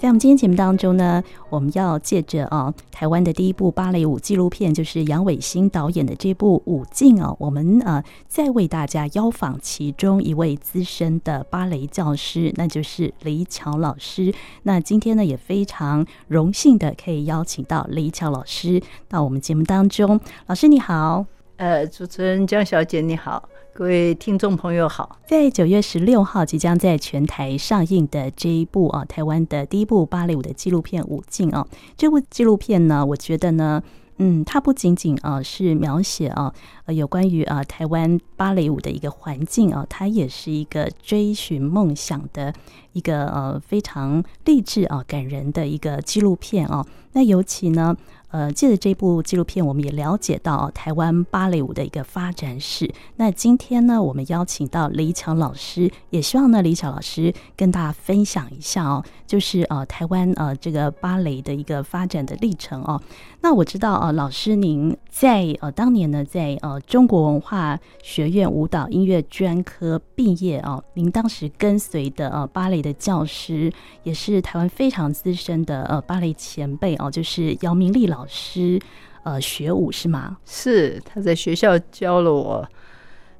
在我们今天节目当中呢，我们要借着啊台湾的第一部芭蕾舞纪录片，就是杨伟新导演的这部《舞镜》啊，我们呃再为大家邀访其中一位资深的芭蕾教师，那就是李巧老师。那今天呢也非常荣幸的可以邀请到李巧老师到我们节目当中。老师你好，呃，主持人江小姐你好。各位听众朋友好，在九月十六号即将在全台上映的这一部啊，台湾的第一部芭蕾舞的纪录片《舞镜》啊，这部纪录片呢，我觉得呢，嗯，它不仅仅啊是描写啊呃有关于啊台湾芭蕾舞的一个环境啊，它也是一个追寻梦想的一个呃非常励志啊感人的一个纪录片啊。那尤其呢。呃，借着这部纪录片，我们也了解到台湾芭蕾舞的一个发展史。那今天呢，我们邀请到李巧老师，也希望呢，李巧老师跟大家分享一下哦，就是呃，台湾呃这个芭蕾的一个发展的历程哦。那我知道呃，老师您在呃当年呢，在呃中国文化学院舞蹈音乐专科毕业哦，您当时跟随的呃芭蕾的教师，也是台湾非常资深的呃芭蕾前辈哦，就是姚明丽老。老师，呃，学舞是吗？是，他在学校教了我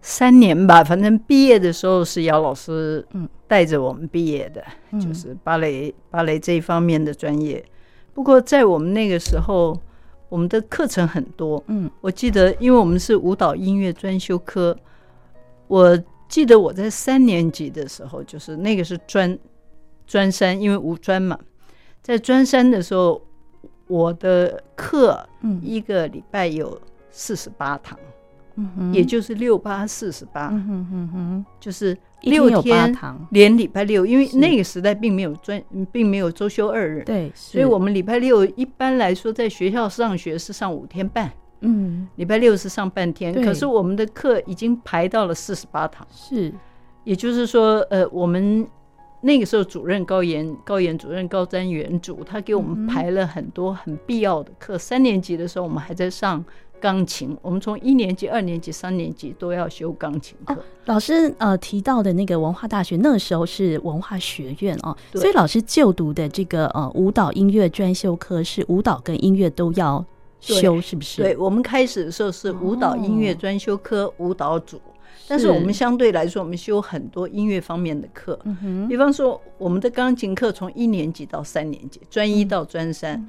三年吧。反正毕业的时候是姚老师，嗯，带着我们毕业的，嗯、就是芭蕾芭蕾这一方面的专业。不过在我们那个时候，我们的课程很多，嗯，我记得，因为我们是舞蹈音乐专修科，我记得我在三年级的时候，就是那个是专专三，因为五专嘛，在专三的时候。我的课，一个礼拜有四十八堂，嗯，也就是六八四十八，嗯哼哼，就是六天连礼拜六，因为那个时代并没有专，并没有周休二日，对，所以我们礼拜六一般来说在学校上学是上五天半，嗯，礼拜六是上半天，可是我们的课已经排到了四十八堂，是，也就是说，呃，我们。那个时候，主任高岩高岩主任高瞻远瞩，他给我们排了很多很必要的课。三年级的时候，我们还在上钢琴。我们从一年级、二年级、三年级都要修钢琴课。老师呃提到的那个文化大学，那个时候是文化学院哦，所以老师就读的这个呃舞蹈音乐专修课是舞蹈跟音乐都要修，是不是？对，我们开始的时候是舞蹈音乐专修科舞蹈组。但是我们相对来说，我们修很多音乐方面的课，比方说我们的钢琴课从一年级到三年级，专一到专三。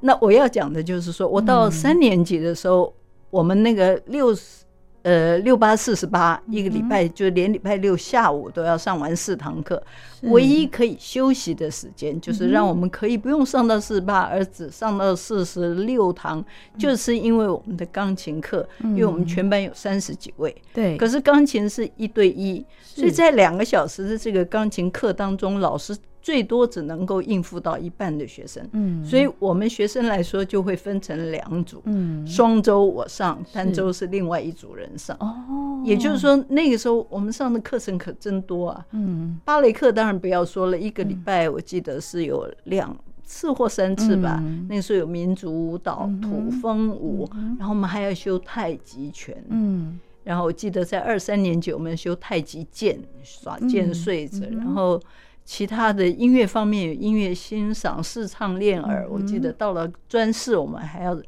那我要讲的就是说，我到三年级的时候，我们那个六十。呃，六八四十八，一个礼拜就连礼拜六下午都要上完四堂课，唯一可以休息的时间就是让我们可以不用上到四十八，而只上到四十六堂，就是因为我们的钢琴课，因为我们全班有三十几位，对，可是钢琴是一对一，所以在两个小时的这个钢琴课当中，老师。最多只能够应付到一半的学生，嗯，所以我们学生来说就会分成两组，嗯，双周我上，单周是另外一组人上，哦，也就是说那个时候我们上的课程可真多啊，嗯，芭蕾课当然不要说了，一个礼拜我记得是有两次或三次吧，那个时候有民族舞蹈、土风舞，然后我们还要修太极拳，嗯，然后我记得在二三年级我们修太极剑、耍剑穗子，然后。其他的音乐方面有音乐欣赏、视唱、练耳。我记得到了专四，我们还要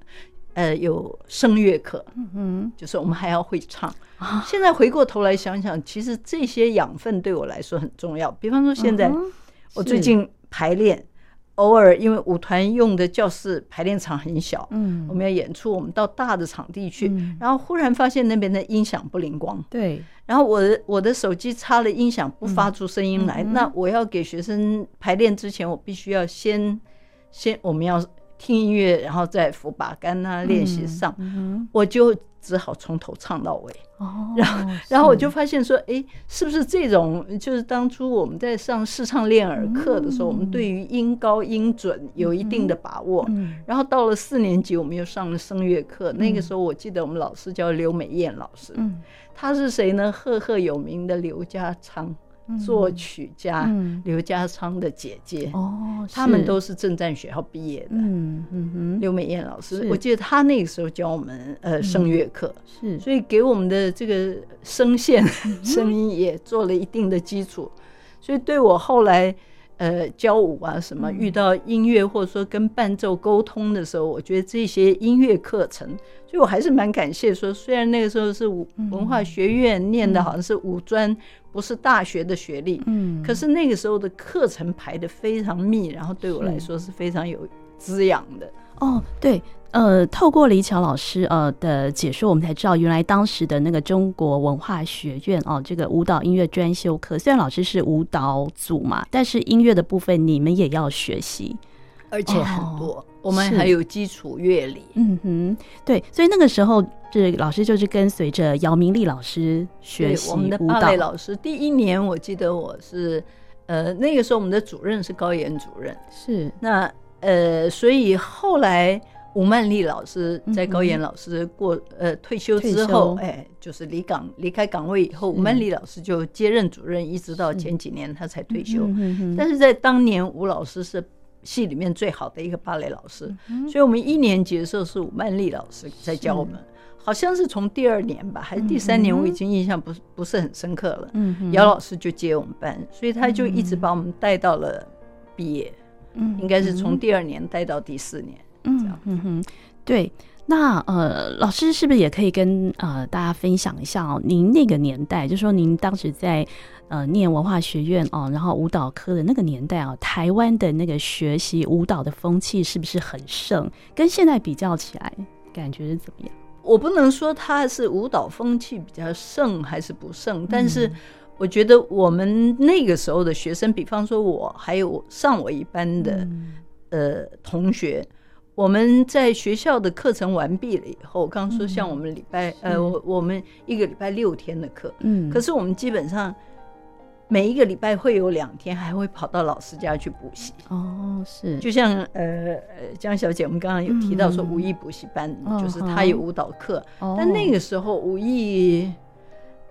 呃有声乐课，嗯，就是我们还要会唱。现在回过头来想想，其实这些养分对我来说很重要。比方说，现在我最近排练。偶尔因为舞团用的教室排练场很小，嗯，我们要演出，我们到大的场地去，然后忽然发现那边的音响不灵光，对，然后我的我的手机插了音响不发出声音来，那我要给学生排练之前，我必须要先先我们要听音乐，然后再扶把杆啊练习上，我就。只好从头唱到尾，然后，然后我就发现说，哎，是不是这种就是当初我们在上视唱练耳课的时候，我们对于音高音准有一定的把握。然后到了四年级，我们又上了声乐课，那个时候我记得我们老师叫刘美燕老师，他是谁呢？赫赫有名的刘家昌。作曲家刘家昌的姐姐哦，他们都是正战学校毕业的。嗯嗯哼，刘美燕老师，我记得他那个时候教我们呃声乐课，是，所以给我们的这个声线声音也做了一定的基础，所以对我后来呃教舞啊什么，遇到音乐或者说跟伴奏沟通的时候，我觉得这些音乐课程，所以我还是蛮感谢说，虽然那个时候是文化学院念的好像是五专，不是大学的学历，嗯，可是那个时候的课程排的非常密，然后对我来说是非常有滋养的。哦，对。呃，透过李巧老师呃的解说，我们才知道原来当时的那个中国文化学院哦，这个舞蹈音乐专修课，虽然老师是舞蹈组嘛，但是音乐的部分你们也要学习，而且很多，哦、我们还有基础乐理。嗯哼，对，所以那个时候这老师就是跟随着姚明丽老师学习舞蹈。我们的芭蕾老师第一年，我记得我是呃那个时候我们的主任是高岩主任，是那呃，所以后来。吴曼丽老师在高岩老师过、嗯、呃退休之后，哎，就是离岗离开岗位以后，吴曼丽老师就接任主任，一直到前几年他才退休。是但是在当年，吴老师是系里面最好的一个芭蕾老师，嗯、所以我们一年级的时候是吴曼丽老师在教我们，好像是从第二年吧，还是第三年，我已经印象不是不是很深刻了。嗯，姚老师就接我们班，所以他就一直把我们带到了毕业，嗯，应该是从第二年带到第四年。嗯嗯哼，对，那呃，老师是不是也可以跟呃大家分享一下哦？您那个年代，就说您当时在呃念文化学院哦，然后舞蹈科的那个年代啊，台湾的那个学习舞蹈的风气是不是很盛？跟现在比较起来，感觉是怎么样？我不能说它是舞蹈风气比较盛还是不盛，但是我觉得我们那个时候的学生，比方说我还有上我一班的、嗯、呃同学。我们在学校的课程完毕了以后，刚刚说像我们礼拜、嗯、呃，我我们一个礼拜六天的课，嗯，可是我们基本上每一个礼拜会有两天还会跑到老师家去补习。哦，是，就像呃江小姐，我们刚刚有提到说武艺补习班，嗯、就是她有舞蹈课，哦、但那个时候武艺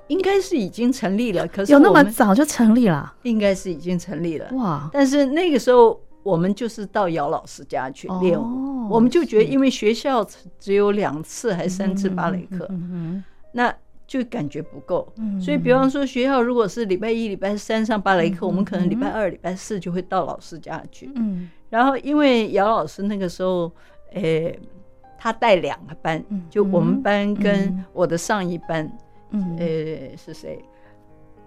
应该是已经成立了，可是有那么早就成立了？应该是已经成立了。哇！但是那个时候。我们就是到姚老师家去练舞，哦、我们就觉得，因为学校只有两次还是三次芭蕾课，那就感觉不够。嗯、所以，比方说学校如果是礼拜一、礼拜三上芭蕾课，嗯、我们可能礼拜二、礼拜四就会到老师家去。嗯、然后因为姚老师那个时候，诶，他带两个班，就我们班跟我的上一班，嗯、诶，是谁？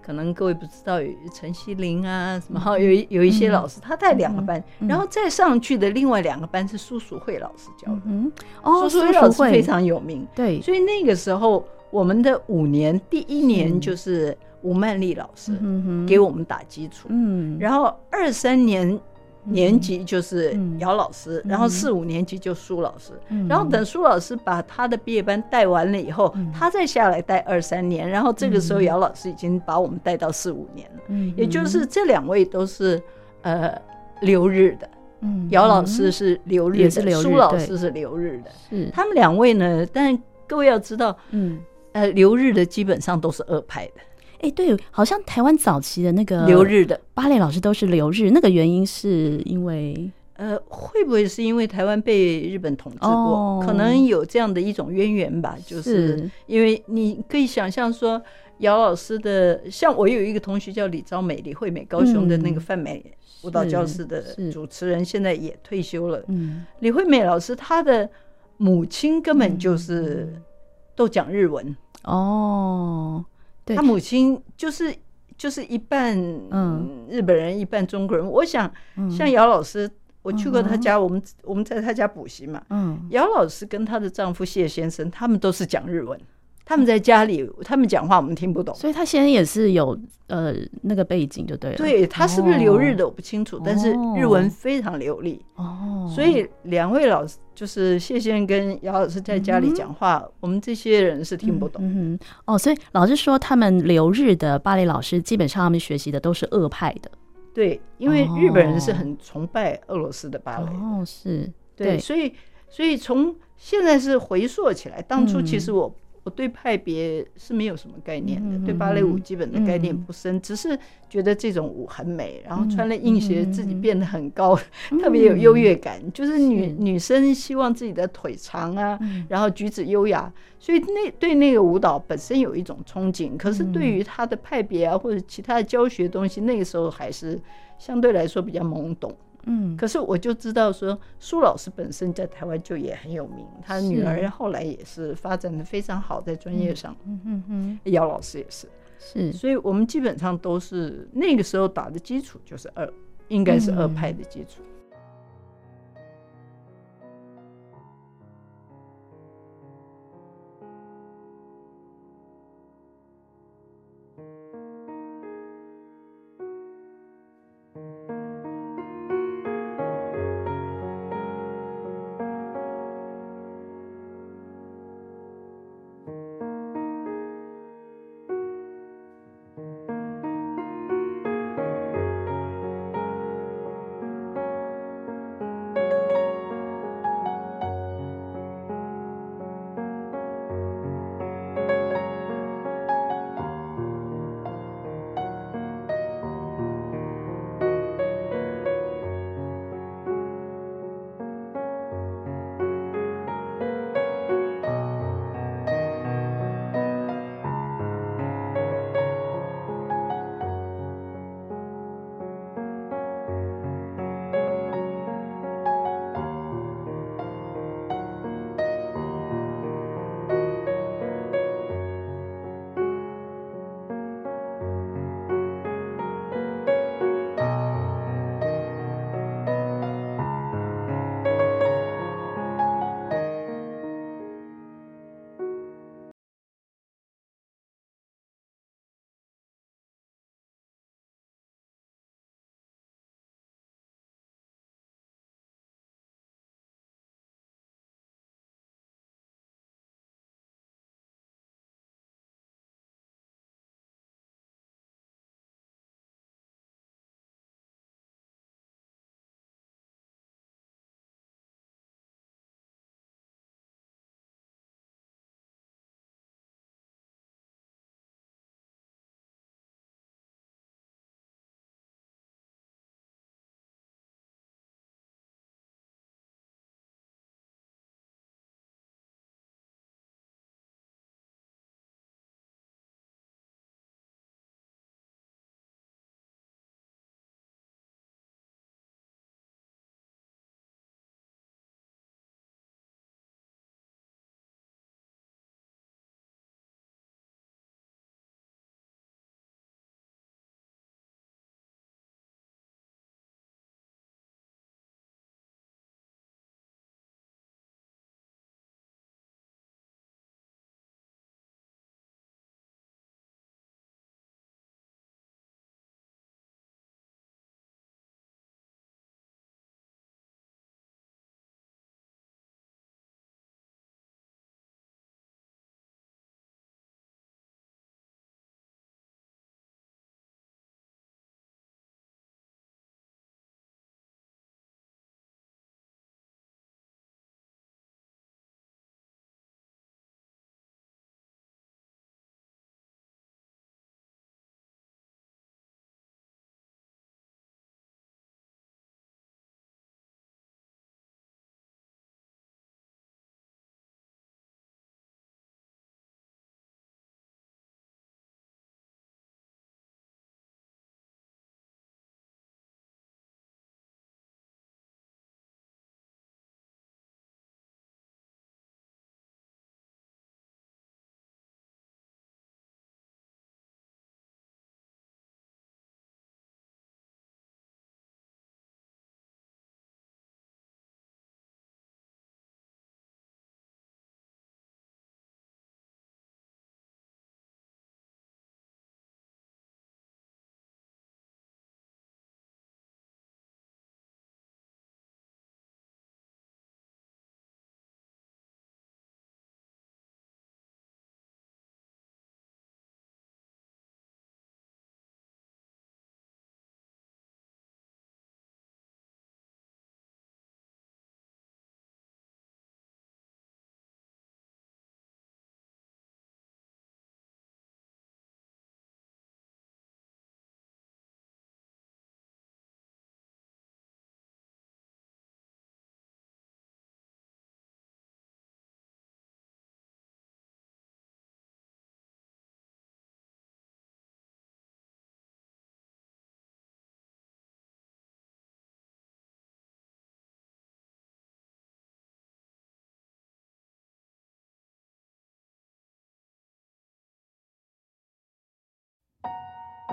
可能各位不知道有陈希林啊什么，哈有有一些老师他带两个班，然后再上去的另外两个班是苏淑慧老师教的。嗯，哦，苏淑慧老师非常有名。对，所以那个时候我们的五年第一年就是吴曼丽老师给我们打基础，嗯，然后二三年。年级就是姚老师，然后四五年级就苏老师，然后等苏老师把他的毕业班带完了以后，他再下来带二三年，然后这个时候姚老师已经把我们带到四五年了，也就是这两位都是呃留日的，姚老师是留日的，苏老师是留日的，是。他们两位呢，但各位要知道，嗯，呃，留日的基本上都是二派的。哎，对，好像台湾早期的那个留日的芭蕾老师都是留日，那个原因是因为，呃，会不会是因为台湾被日本统治过？哦、可能有这样的一种渊源吧。就是因为你可以想象说，姚老师的，像我有一个同学叫李昭美，李惠美，高雄的那个泛美舞蹈教室的主持人，现在也退休了。嗯，李惠美老师她的母亲根本就是都讲日文哦。他母亲就是就是一半嗯日本人，一半中国人。我想像姚老师，我去过他家，我们我们在他家补习嘛。嗯，姚老师跟她的丈夫谢先生，他们都是讲日文。他们在家里，他们讲话我们听不懂，所以他现在也是有呃那个背景就对了。对，他是不是留日的我不清楚，但是日文非常流利。哦，所以两位老师就是谢先跟姚老师在家里讲话，我们这些人是听不懂。嗯，哦，所以老师说他们留日的芭蕾老师基本上他们学习的都是俄派的。对，因为日本人是很崇拜俄罗斯的芭蕾。哦，是。对，所以所以从现在是回溯起来，当初其实我。我对派别是没有什么概念的，嗯、对芭蕾舞基本的概念不深，嗯、只是觉得这种舞很美，然后穿了硬鞋自己变得很高，嗯、特别有优越感。嗯、就是女是女生希望自己的腿长啊，嗯、然后举止优雅，所以那对那个舞蹈本身有一种憧憬。可是对于她的派别啊或者其他的教学东西，那个时候还是相对来说比较懵懂。嗯，可是我就知道说，苏老师本身在台湾就也很有名，他女儿后来也是发展的非常好，在专业上。嗯嗯嗯，姚老师也是，是，所以我们基本上都是那个时候打的基础就是二，应该是二派的基础。那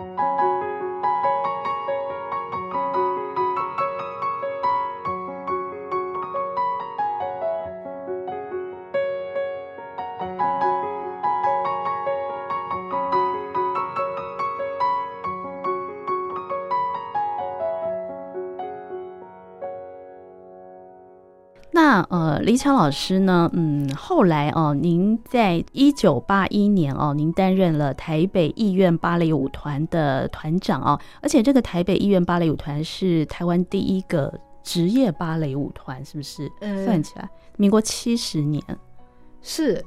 呃，李强老师呢？嗯，后来哦，您在一九八一年哦，您担任了台北艺苑芭蕾舞团的团长哦，而且这个台北艺苑芭蕾舞团是台湾第一个职业芭蕾舞团，是不是？嗯，算起来，民国七十年是。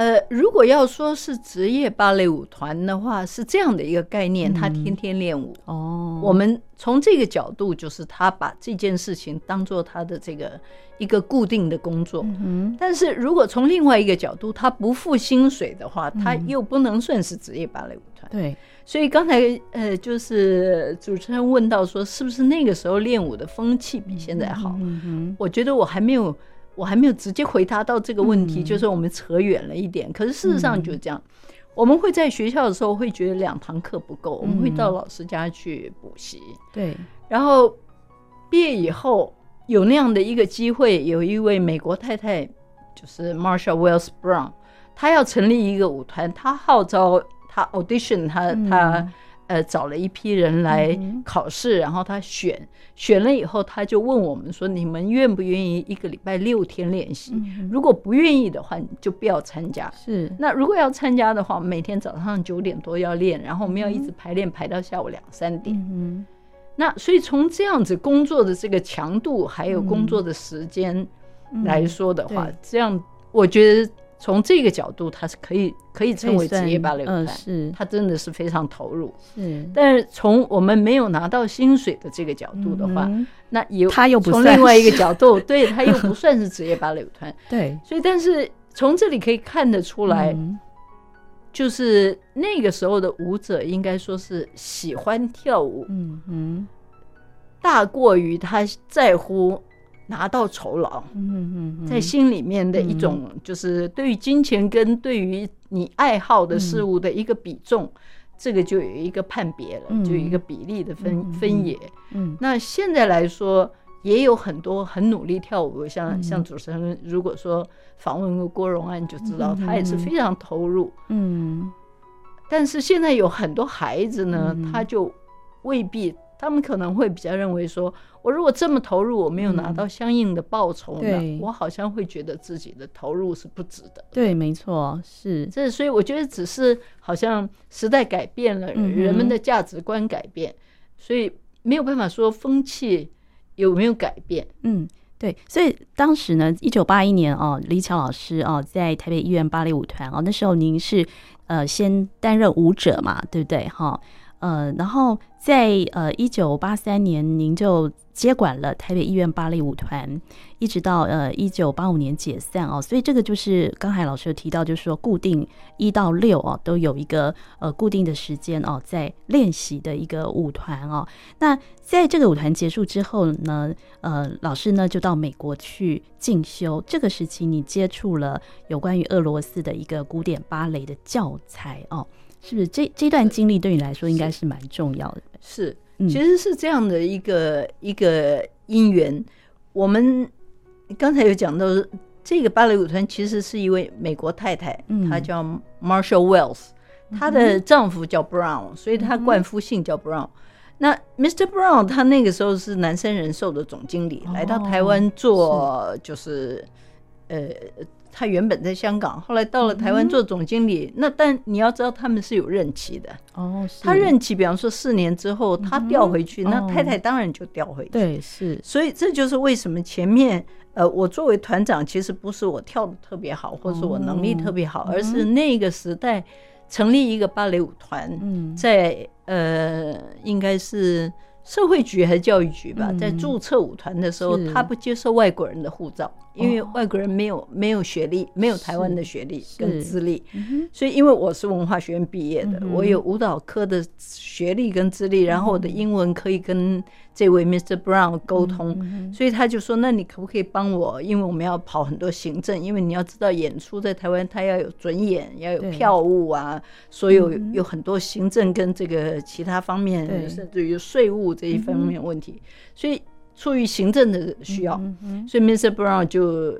呃，如果要说是职业芭蕾舞团的话，是这样的一个概念，他天天练舞。哦，我们从这个角度，就是他把这件事情当做他的这个一个固定的工作。嗯，但是如果从另外一个角度，他不付薪水的话，他又不能算是职业芭蕾舞团。对，所以刚才呃，就是主持人问到说，是不是那个时候练舞的风气比现在好？嗯，我觉得我还没有。我还没有直接回答到这个问题，嗯、就是我们扯远了一点。可是事实上就这样，嗯、我们会在学校的时候会觉得两堂课不够，嗯、我们会到老师家去补习。对，然后毕业以后有那样的一个机会，有一位美国太太，就是 Marsha Wells Brown，她要成立一个舞团，她号召她 audition，她她。嗯呃，找了一批人来考试，然后他选选了以后，他就问我们说：“你们愿不愿意一个礼拜六天练习？如果不愿意的话，你就不要参加。是，那如果要参加的话，每天早上九点多要练，然后我们要一直排练排到下午两三点。嗯，那所以从这样子工作的这个强度，还有工作的时间来说的话，这样我觉得。从这个角度，他是可以可以称为职业芭蕾舞团，是，他真的是非常投入。是，但是从我们没有拿到薪水的这个角度的话，那也他又从另外一个角度，对他又不算是职业芭蕾舞团。对，所以但是从这里可以看得出来，就是那个时候的舞者应该说是喜欢跳舞，嗯嗯，大过于他在乎。拿到酬劳，嗯嗯，在心里面的一种，就是对于金钱跟对于你爱好的事物的一个比重，这个就有一个判别了，就有一个比例的分分野。嗯，那现在来说，也有很多很努力跳舞，像像主持人如果说访问过郭荣安，就知道他也是非常投入。嗯，但是现在有很多孩子呢，他就未必。他们可能会比较认为说，我如果这么投入，我没有拿到相应的报酬呢，嗯、我好像会觉得自己的投入是不值得。对，没错，是这，所以我觉得只是好像时代改变了，人们的价值观改变，所以没有办法说风气有没有改变。嗯，对，所以当时呢，一九八一年哦，李巧老师哦，在台北医院芭蕾舞团哦，那时候您是呃先担任舞者嘛，对不对？哈。呃，然后在呃一九八三年，您就接管了台北医院芭蕾舞团，一直到呃一九八五年解散哦。所以这个就是刚才老师有提到，就是说固定一到六哦都有一个呃固定的时间哦在练习的一个舞团哦。那在这个舞团结束之后呢，呃老师呢就到美国去进修。这个时期你接触了有关于俄罗斯的一个古典芭蕾的教材哦。是不是这这段经历对你来说应该是蛮重要的？是，其实是这样的一个一个因缘。我们刚才有讲到，这个芭蕾舞团其实是一位美国太太，她叫 Marshall Wells，她的丈夫叫 Brown，所以她冠夫姓叫 Brown。那 Mr. Brown 他那个时候是南山人寿的总经理，来到台湾做就是呃。他原本在香港，后来到了台湾做总经理。那但你要知道，他们是有任期的。哦，他任期，比方说四年之后，他调回去，那太太当然就调回去。对，是。所以这就是为什么前面呃，我作为团长，其实不是我跳的特别好，或是我能力特别好，而是那个时代成立一个芭蕾舞团，在呃，应该是社会局还是教育局吧，在注册舞团的时候，他不接受外国人的护照。因为外国人没有没有学历，没有台湾的学历跟资历，嗯、所以因为我是文化学院毕业的，嗯、我有舞蹈科的学历跟资历，然后我的英文可以跟这位 Mr. Brown 沟通，嗯、所以他就说：“那你可不可以帮我？因为我们要跑很多行政，因为你要知道演出在台湾，他要有准演，要有票务啊，所有有很多行政跟这个其他方面，甚至于税务这一方面问题，所以。”出于行政的需要，嗯嗯、所以 Mr. Brown 就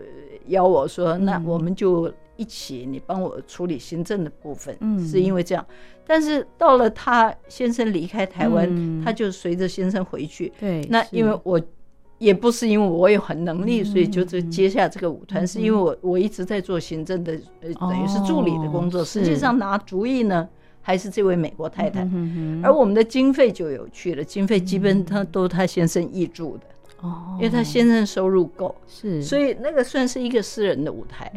邀我说：“嗯、那我们就一起，你帮我处理行政的部分。嗯”是因为这样。但是到了他先生离开台湾，嗯、他就随着先生回去。对，那因为我也不是因为我有很能力，嗯、所以就是接下这个舞团，嗯、是因为我我一直在做行政的，呃，等于是助理的工作。哦、实际上拿主意呢，还是这位美国太太。嗯、而我们的经费就有趣了，经费基本他都他先生挹注的。哦，因为他先生收入够，是，所以那个算是一个私人的舞台，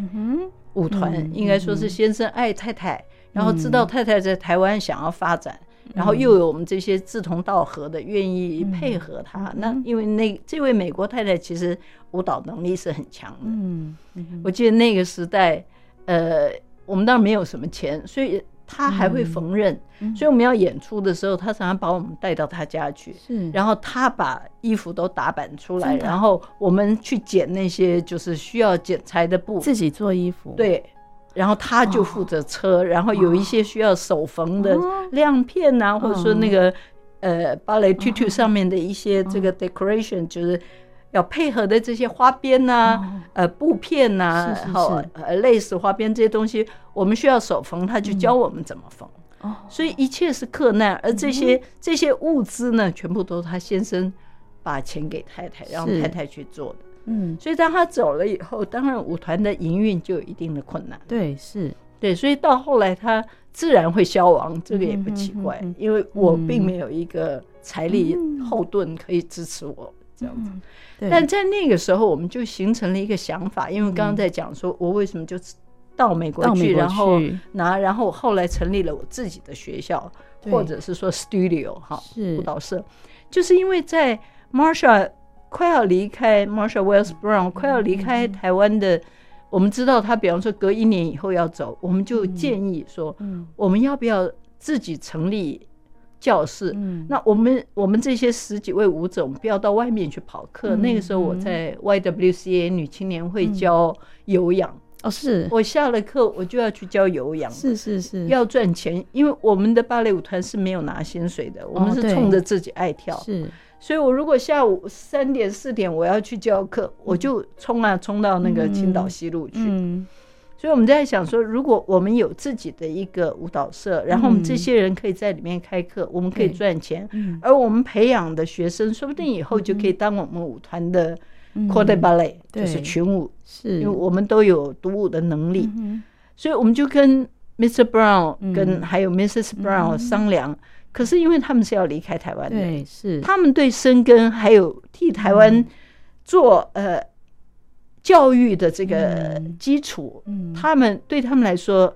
舞团应该说是先生爱太太，然后知道太太在台湾想要发展，然后又有我们这些志同道合的愿意配合他。那因为那这位美国太太其实舞蹈能力是很强的，嗯，我记得那个时代，呃，我们当然没有什么钱，所以。他还会缝纫，所以我们要演出的时候，他常常把我们带到他家去，是。然后他把衣服都打版出来，然后我们去剪那些就是需要剪裁的布，自己做衣服。对，然后他就负责车，然后有一些需要手缝的亮片啊，或者说那个呃芭蕾 tutu 上面的一些这个 decoration，就是。要配合的这些花边呐、啊，哦、呃，布片呐、啊，然后呃，类似花边这些东西，我们需要手缝，他就教我们怎么缝。所以一切是克难，而这些、嗯、这些物资呢，全部都是他先生把钱给太太，让太太去做的。嗯，所以当他走了以后，当然舞团的营运就有一定的困难。对，是。对，所以到后来他自然会消亡，这个也不奇怪，嗯、因为我并没有一个财力后盾可以支持我。这样子，但在那个时候，我们就形成了一个想法，因为刚刚在讲说，我为什么就到美国去，然后拿，然后后来成立了我自己的学校，或者是说 studio 哈，舞蹈社，就是因为在 Marsha 快要离开 Marsha Wells Brown 快要离开台湾的，我们知道他，比方说隔一年以后要走，我们就建议说，我们要不要自己成立？教室，嗯、那我们我们这些十几位舞者，我们不要到外面去跑课。嗯、那个时候我在 YWCA 女青年会教有氧，哦，是。我下了课我就要去教有氧，是是是，要赚钱，因为我们的芭蕾舞团是没有拿薪水的，我们是冲着自己爱跳，是，所以我如果下午三点四点我要去教课，我就冲啊冲到那个青岛西路去。所以我们在想说，如果我们有自己的一个舞蹈社，然后我们这些人可以在里面开课，我们可以赚钱，而我们培养的学生，说不定以后就可以当我们舞团的 corps de ballet，就是群舞，是，因为我们都有独舞的能力，所以我们就跟 Mr. Brown 跟还有 Mrs. Brown 商量，可是因为他们是要离开台湾的，对，是，他们对生根还有替台湾做呃。教育的这个基础，他们对他们来说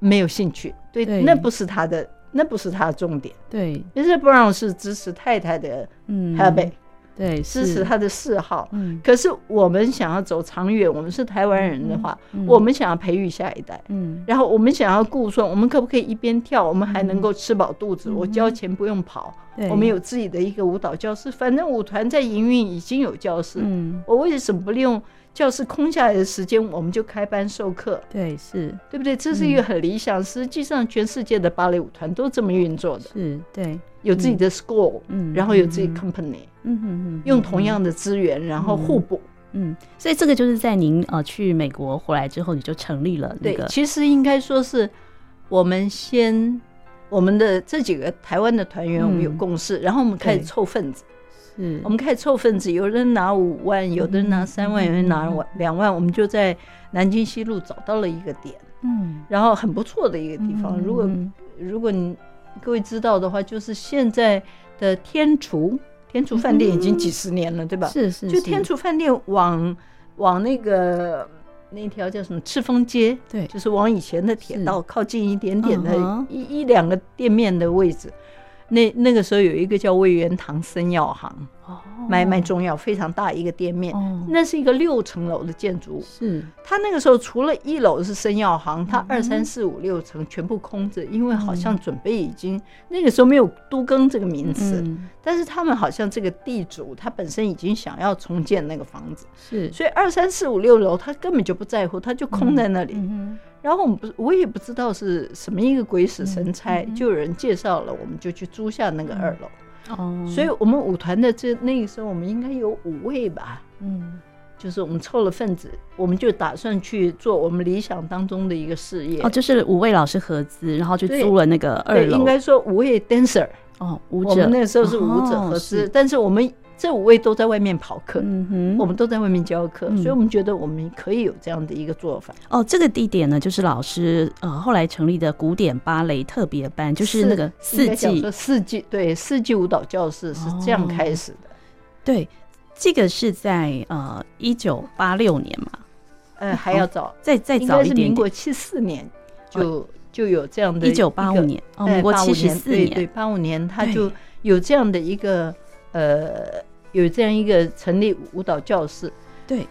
没有兴趣，对，那不是他的，那不是他的重点。对，Mr. Brown 是支持太太的 habit，对，支持他的嗜好。可是我们想要走长远，我们是台湾人的话，我们想要培育下一代，嗯，然后我们想要顾顺，我们可不可以一边跳，我们还能够吃饱肚子？我交钱不用跑，我们有自己的一个舞蹈教室，反正舞团在营运已经有教室，嗯，我为什么不利用？教室空下来的时间，我们就开班授课。对，是对不对？这是一个很理想。实际上，全世界的芭蕾舞团都这么运作的。是，对，有自己的 school，嗯，然后有自己 company，嗯嗯，用同样的资源，然后互补。嗯，所以这个就是在您呃去美国回来之后，你就成立了那个。对，其实应该说是我们先，我们的这几个台湾的团员，我们有共识，然后我们开始凑份子。是我们开始凑份子，有人拿五万，有的人拿三万，有人拿万两万，我们就在南京西路找到了一个点，嗯，然后很不错的一个地方。如果如果你各位知道的话，就是现在的天厨，天厨饭店已经几十年了，对吧？是是，就天厨饭店往往那个那条叫什么赤峰街，对，就是往以前的铁道靠近一点点的一一两个店面的位置。那那个时候有一个叫魏元堂生药行，哦，卖卖中药，非常大一个店面。哦，那是一个六层楼的建筑物。是，他那个时候除了一楼是生药行，他嗯二三四五六层全部空着，因为好像准备已经那个时候没有都更这个名词，嗯。但是他们好像这个地主他本身已经想要重建那个房子，是，所以二三四五六楼他根本就不在乎，他就空在那里。嗯然后我们不，我也不知道是什么一个鬼使神差，嗯嗯就有人介绍了，我们就去租下那个二楼。哼，哦，所以我们舞团的这那个时候，我们应该有五位吧，嗯，就是我们凑了份子，我们就打算去做我们理想当中的一个事业。哦，就是五位老师合资，然后就租了那个二对，楼，应该说五位 dancer，哦，舞者，我们那个时候是舞者合哦资，是。但是我们这五位都在外面跑课。嗯哼，我们都在外面教课，嗯。所以我们觉得我们可以有这样的一个做法。哦，这个地点呢，就是老师呃后来成立的古典芭蕾特别班，就是那个四季。四季对四季舞蹈教室是这样开始的。对，这个是在呃一九八六年嘛，呃，还要早，再再早一点点，该是民国七四年就就有这样的一九八五年，哦，哎民国85七十四对对，年，八五年他就有这样的一个呃，有这样一个成立舞蹈教室。对，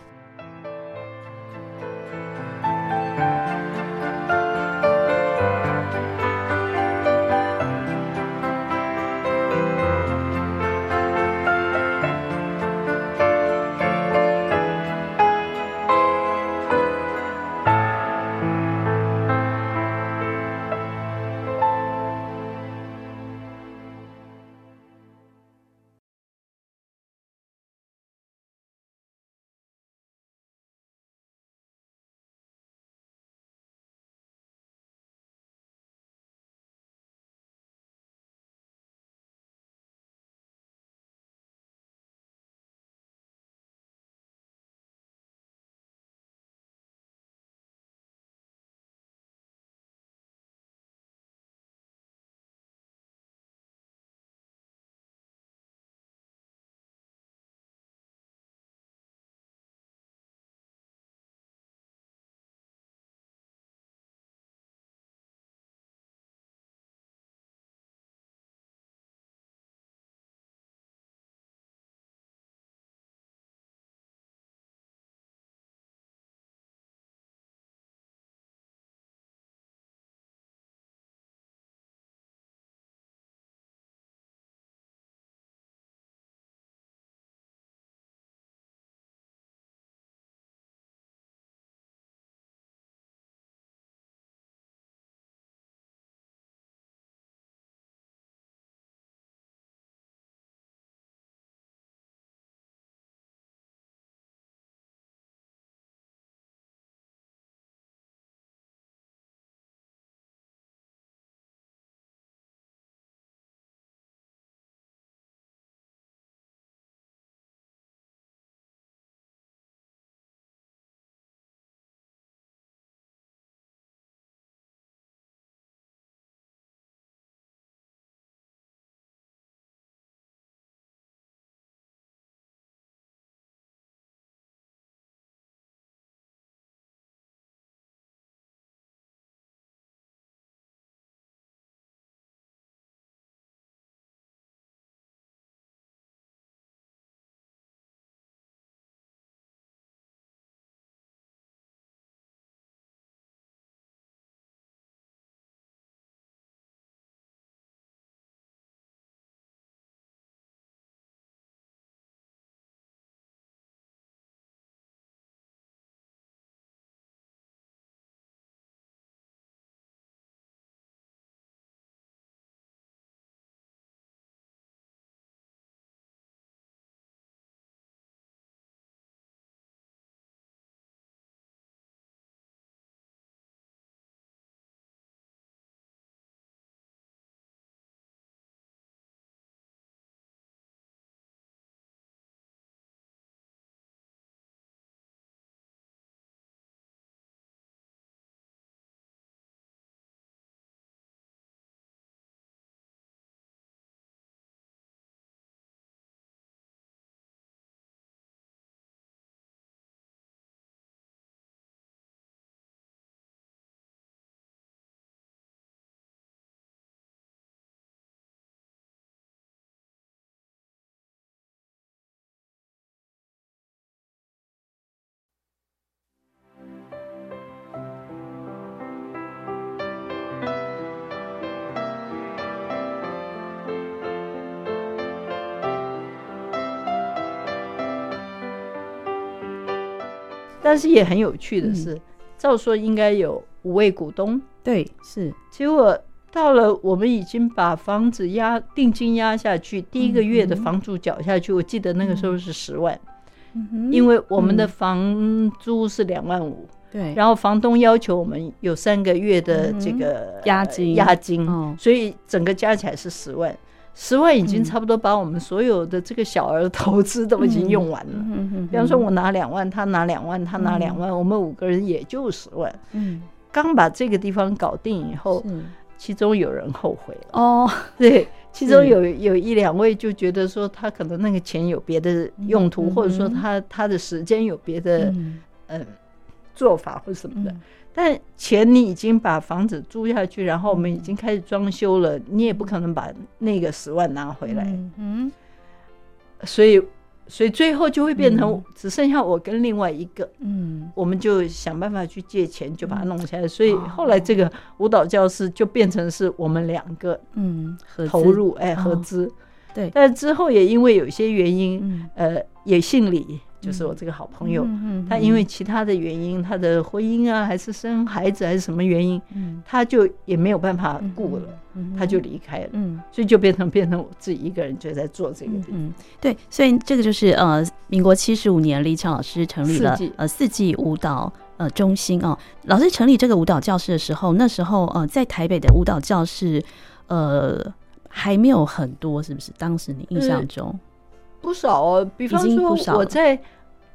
但是也很有趣的是，照说应该有五位股东，对，是，结果到了我们已经把房子押定金押下去，第一个月的房租缴下去，我记得那个时候是十万，因为我们的房租是两万五。对，然后房东要求我们有三个月的这个押金，押金，所以整个加起来是十万，十万已经差不多把我们所有的这个小额投资都已经用完了。比方说，我拿两万，他拿两万，他拿两万，我们五个人也就十万。嗯，刚把这个地方搞定以后，其中有人后悔了。哦，对，其中有有一两位就觉得说，他可能那个钱有别的用途，或者说他他的时间有别的，嗯。做法或什么的，但钱你已经把房子租下去，然后我们已经开始装修了，你也不可能把那个十万拿回来。嗯，所以，所以最后就会变成只剩下我跟另外一个，嗯，我们就想办法去借钱，就把它弄下来。所以后来这个舞蹈教室就变成是我们两个，嗯，投入，哎，合资。对，但之后也因为有些原因，呃，也姓李。就是我这个好朋友，他因为其他的原因，他的婚姻啊，还是生孩子，还是什么原因，嗯、他就也没有办法顾了，他就离开了，嗯、所以就变成变成我自己一个人就在做这个。嗯，对，所以这个就是呃，民国七十五年，李强老师成立了呃四季舞蹈呃中心哦。老师成立这个舞蹈教室的时候，那时候呃，在台北的舞蹈教室呃还没有很多，是不是？当时你印象中？嗯不少哦，比方说我在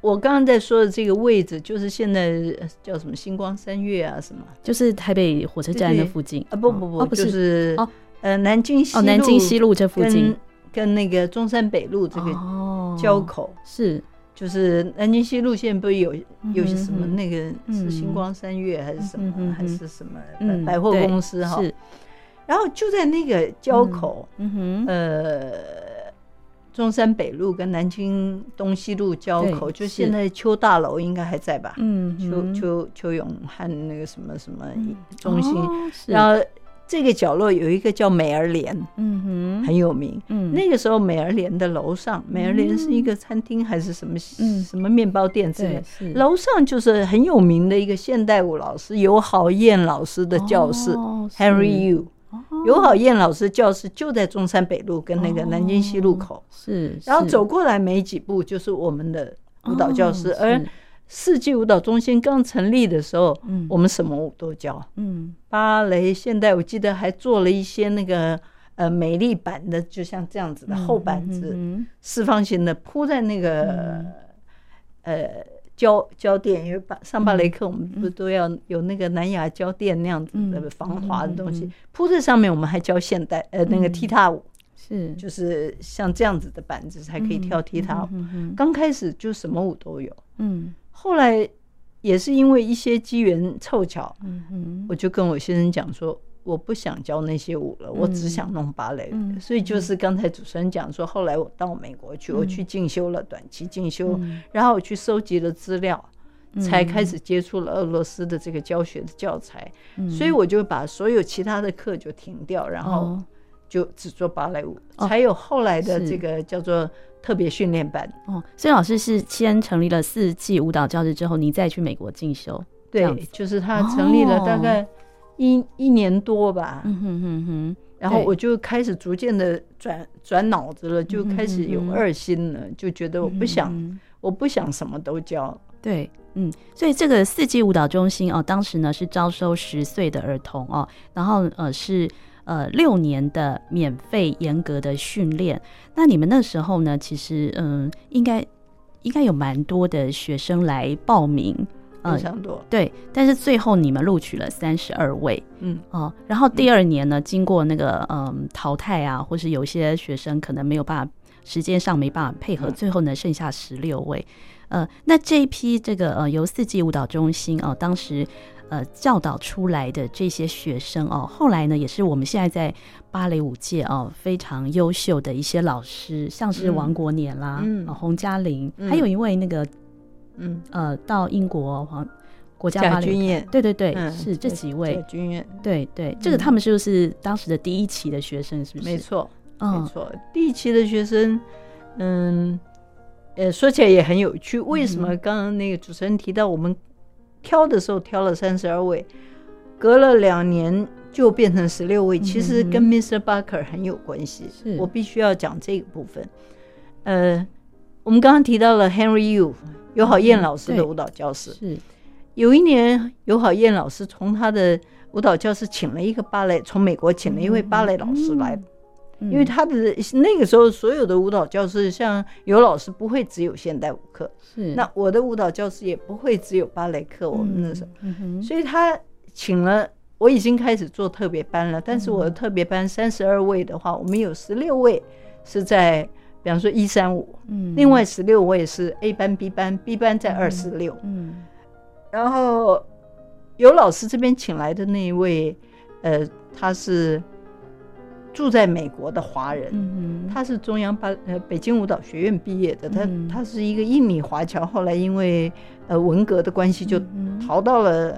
我刚刚在说的这个位置，就是现在叫什么星光三月啊，什么，就是台北火车站的附近。啊，不不不，不是。哦，呃，南京西哦，南京西路这附近，跟那个中山北路这个交口。是，就是南京西路线不是有有些什么那个是星光三月还是什么还是什么百货公司哈，然后就在那个交口，嗯哼，呃。中山北路跟南京东西路交口，就现在邱大楼应该还在吧？嗯，邱邱邱永汉那个什么什么中心，然后这个角落有一个叫美儿莲，嗯哼，很有名。嗯，那个时候美儿莲的楼上，美儿莲是一个餐厅还是什么？嗯，什么面包店之类。楼上就是很有名的一个现代舞老师尤好燕老师的教室，Henry Yu。游好燕老师教室就在中山北路跟那个南京西路口，是，然后走过来没几步就是我们的舞蹈教室。而世纪舞蹈中心刚成立的时候，我们什么舞都教，嗯，芭蕾、现代，我记得还做了一些那个呃美丽版的，就像这样子的厚板子，四方形的铺在那个呃。胶胶垫，因为上芭蕾课，我们不是都要有那个南亚胶垫那样子的防滑的东西铺在上面。我们还教现代呃那个踢踏舞，是就是像这样子的板子才可以跳踢踏舞。刚开始就什么舞都有，嗯，后来也是因为一些机缘凑巧，嗯，我就跟我先生讲说。我不想教那些舞了，我只想弄芭蕾。所以就是刚才主持人讲说，后来我到美国去，我去进修了短期进修，然后我去收集了资料，才开始接触了俄罗斯的这个教学的教材。所以我就把所有其他的课就停掉，然后就只做芭蕾舞，才有后来的这个叫做特别训练班。哦，所以老师是先成立了四季舞蹈教室之后，你再去美国进修。对，就是他成立了大概。一一年多吧，嗯哼哼哼，然后我就开始逐渐的转转脑子了，就开始有二心了，就觉得我不想，我不想什么都教。对，嗯，所以这个四季舞蹈中心哦，当时呢是招收十岁的儿童哦，然后呃是呃六年的免费严格的训练。那你们那时候呢，其实嗯，应该应该有蛮多的学生来报名。非常多，对，但是最后你们录取了三十二位，嗯。哦，然后第二年呢，经过那个嗯淘汰啊，或是有些学生可能没有办法，时间上没办法配合，最后呢剩下十六位，呃，那这一批这个呃由四季舞蹈中心哦，当时呃教导出来的这些学生哦，后来呢也是我们现在在芭蕾舞界哦非常优秀的一些老师，像是王国年啦，嗯，洪嘉玲，还有一位那个。嗯呃，到英国皇国家芭蕾，对对对，是这几位军演，对对，这个他们是不是当时的第一期的学生？是不是？没错，没错，第一期的学生，嗯，呃，说起来也很有趣，为什么刚刚那个主持人提到我们挑的时候挑了三十二位，隔了两年就变成十六位，其实跟 Mr. Barker 很有关系。是我必须要讲这个部分。呃，我们刚刚提到了 Henry Yu 尤好燕老师的舞蹈教室，是有一年尤好燕老师从他的舞蹈教室请了一个芭蕾，从美国请了一位芭蕾老师来。因为他的那个时候，所有的舞蹈教室，像尤老师不会只有现代舞课，是那我的舞蹈教室也不会只有芭蕾课。我们那时候，所以他请了，我已经开始做特别班了。但是我的特别班三十二位的话，我们有十六位是在，比方说一三五，另外十六位是 A 班、B 班，B 班在二四六，嗯，然后尤老师这边请来的那一位，呃，他是。住在美国的华人，嗯、他是中央芭呃北京舞蹈学院毕业的，他、嗯、他是一个印尼华侨，后来因为呃文革的关系就逃到了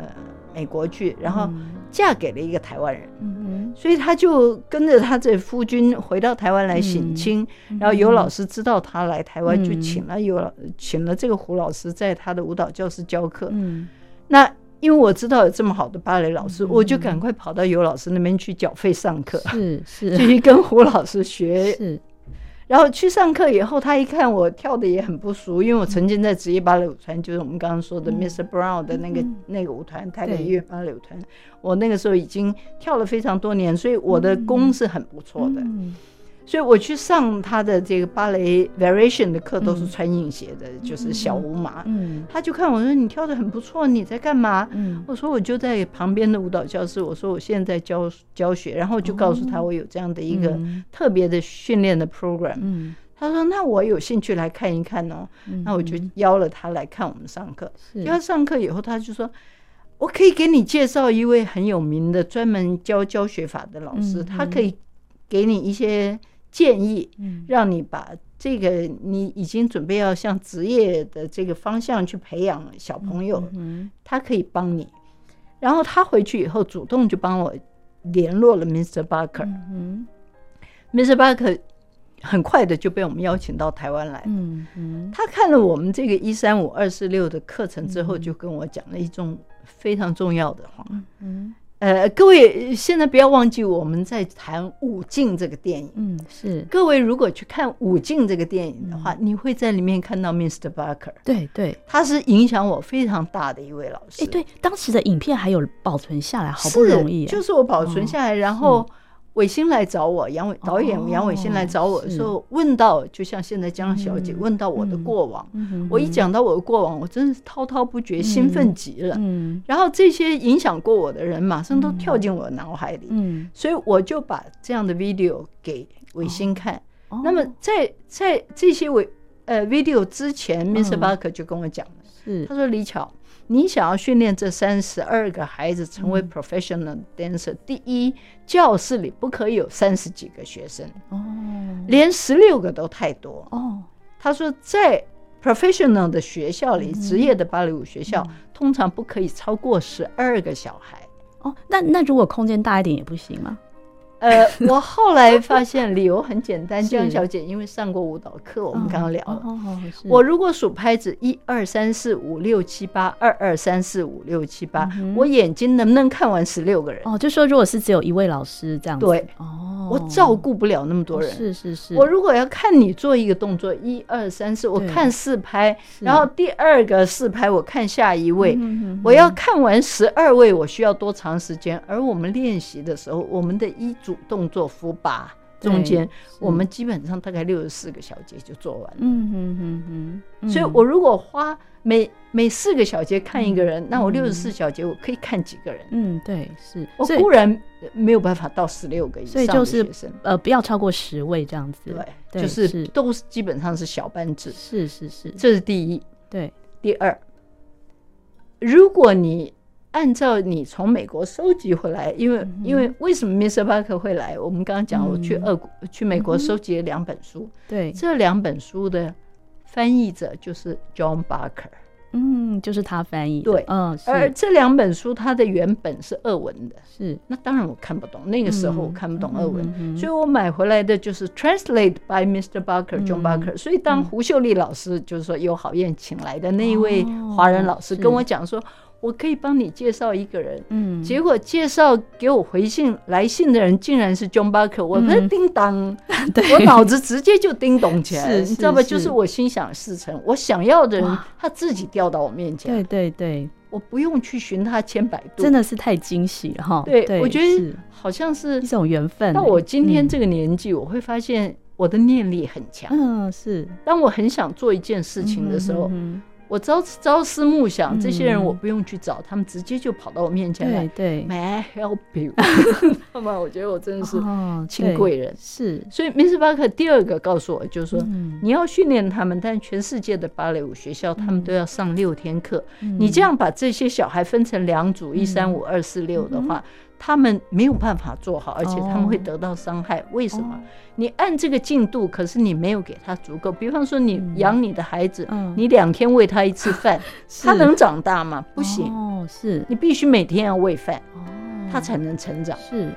美国去，嗯、然后嫁给了一个台湾人，嗯、所以他就跟着他这夫君回到台湾来省亲，嗯、然后尤老师知道他来台湾，就请了尤请了这个胡老师在他的舞蹈教室教课，嗯、那。因为我知道有这么好的芭蕾老师，我就赶快跑到尤老师那边去缴费上课，是是，去跟胡老师学。是，然后去上课以后，他一看我跳的也很不俗，因为我曾经在职业芭蕾舞团，就是我们刚刚说的 Mr. Brown 的那个那个舞团，台北音乐芭蕾舞团，我那个时候已经跳了非常多年，所以我的功是很不错的。所以我去上他的这个芭蕾 variation 的课，都是穿硬鞋的，嗯、就是小舞马。嗯，他就看我说，你跳的很不错，你在干嘛？嗯，我说我就在旁边的舞蹈教室。我说我现在教教学，然后就告诉他我有这样的一个特别的训练的 program。嗯，他说那我有兴趣来看一看哦。嗯、那我就邀了他来看我们上课。是，他上课以后，他就说我可以给你介绍一位很有名的专门教教学法的老师，嗯、他可以给你一些。建议，让你把这个你已经准备要向职业的这个方向去培养小朋友，他可以帮你。然后他回去以后，主动就帮我联络了 Mr. Barker。Mr. Barker 很快的就被我们邀请到台湾来。他看了我们这个一三五二四六的课程之后，就跟我讲了一种非常重要的话。呃，各位现在不要忘记我们在谈《武进》这个电影。嗯，是。各位如果去看《武进》这个电影的话，你会在里面看到 Mr. Barker。对对，他是影响我非常大的一位老师。哎，对，当时的影片还有保存下来，好不容易。就是我保存下来，然后。伟星来找我，杨伟导演杨伟星来找我的时候，问到就像现在江小姐问到我的过往，我一讲到我的过往，我真是滔滔不绝，兴奋极了。然后这些影响过我的人，马上都跳进我的脑海里，所以我就把这样的 video 给伟星看。那么在在这些伟呃 video 之前，Mr. Barker 就跟我讲了，他说李巧。你想要训练这三十二个孩子成为 professional dancer，第一，教室里不可以有三十几个学生，哦，连十六个都太多。哦，他说在 professional 的学校里，职业的芭蕾舞学校通常不可以超过十二个小孩。哦，那那如果空间大一点也不行吗？呃，我后来发现理由很简单，江小姐因为上过舞蹈课，我们刚刚聊了。我如果数拍子一二三四五六七八，二二三四五六七八，我眼睛能不能看完十六个人？哦，就说如果是只有一位老师这样子。对，哦，我照顾不了那么多人。是是是。我如果要看你做一个动作，一二三四，我看四拍，然后第二个四拍我看下一位，我要看完十二位，我需要多长时间？而我们练习的时候，我们的一组。动作扶把中间，我们基本上大概六十四个小节就做完了。嗯嗯嗯嗯。所以我如果花每每四个小节看一个人，那我六十四小节我可以看几个人？嗯，对，是我固然没有办法到十六个以上的学生，呃，不要超过十位这样子。对，就是都是基本上是小班制。是是是，这是第一。对，第二，如果你。按照你从美国收集回来，因为因为为什么 Mr. Barker 会来？我们刚刚讲，我去俄国去美国收集了两本书，对，这两本书的翻译者就是 John Barker。嗯，就是他翻译。对，嗯，而这两本书它的原本是俄文的，是。那当然我看不懂，那个时候我看不懂俄文，所以我买回来的就是 translate by Mr. Barker John Barker。所以当胡秀丽老师就是说由郝燕请来的那一位华人老师跟我讲说。我可以帮你介绍一个人，嗯，结果介绍给我回信来信的人竟然是 John Barker，我不是叮当，我脑子直接就叮咚起来，你知道吧？就是。我心想事成，我想要的人他自己掉到我面前，对对对，我不用去寻他千百度，真的是太惊喜了哈！对，我觉得好像是一种缘分。到我今天这个年纪，我会发现我的念力很强，嗯，是。当我很想做一件事情的时候。我朝朝思暮想，这些人我不用去找，嗯、他们直接就跑到我面前来。对，对，May I help you？那么我觉得我真的是亲贵人。哦、是，所以 Mr. Barker 第二个告诉我，就是说、嗯、你要训练他们，但全世界的芭蕾舞学校，他们都要上六天课。嗯、你这样把这些小孩分成两组，一三五二四六的话。嗯他们没有办法做好，而且他们会得到伤害。为什么？你按这个进度，可是你没有给他足够。比方说，你养你的孩子，你两天喂他一次饭，他能长大吗？不行。哦，是你必须每天要喂饭，他才能成长。是。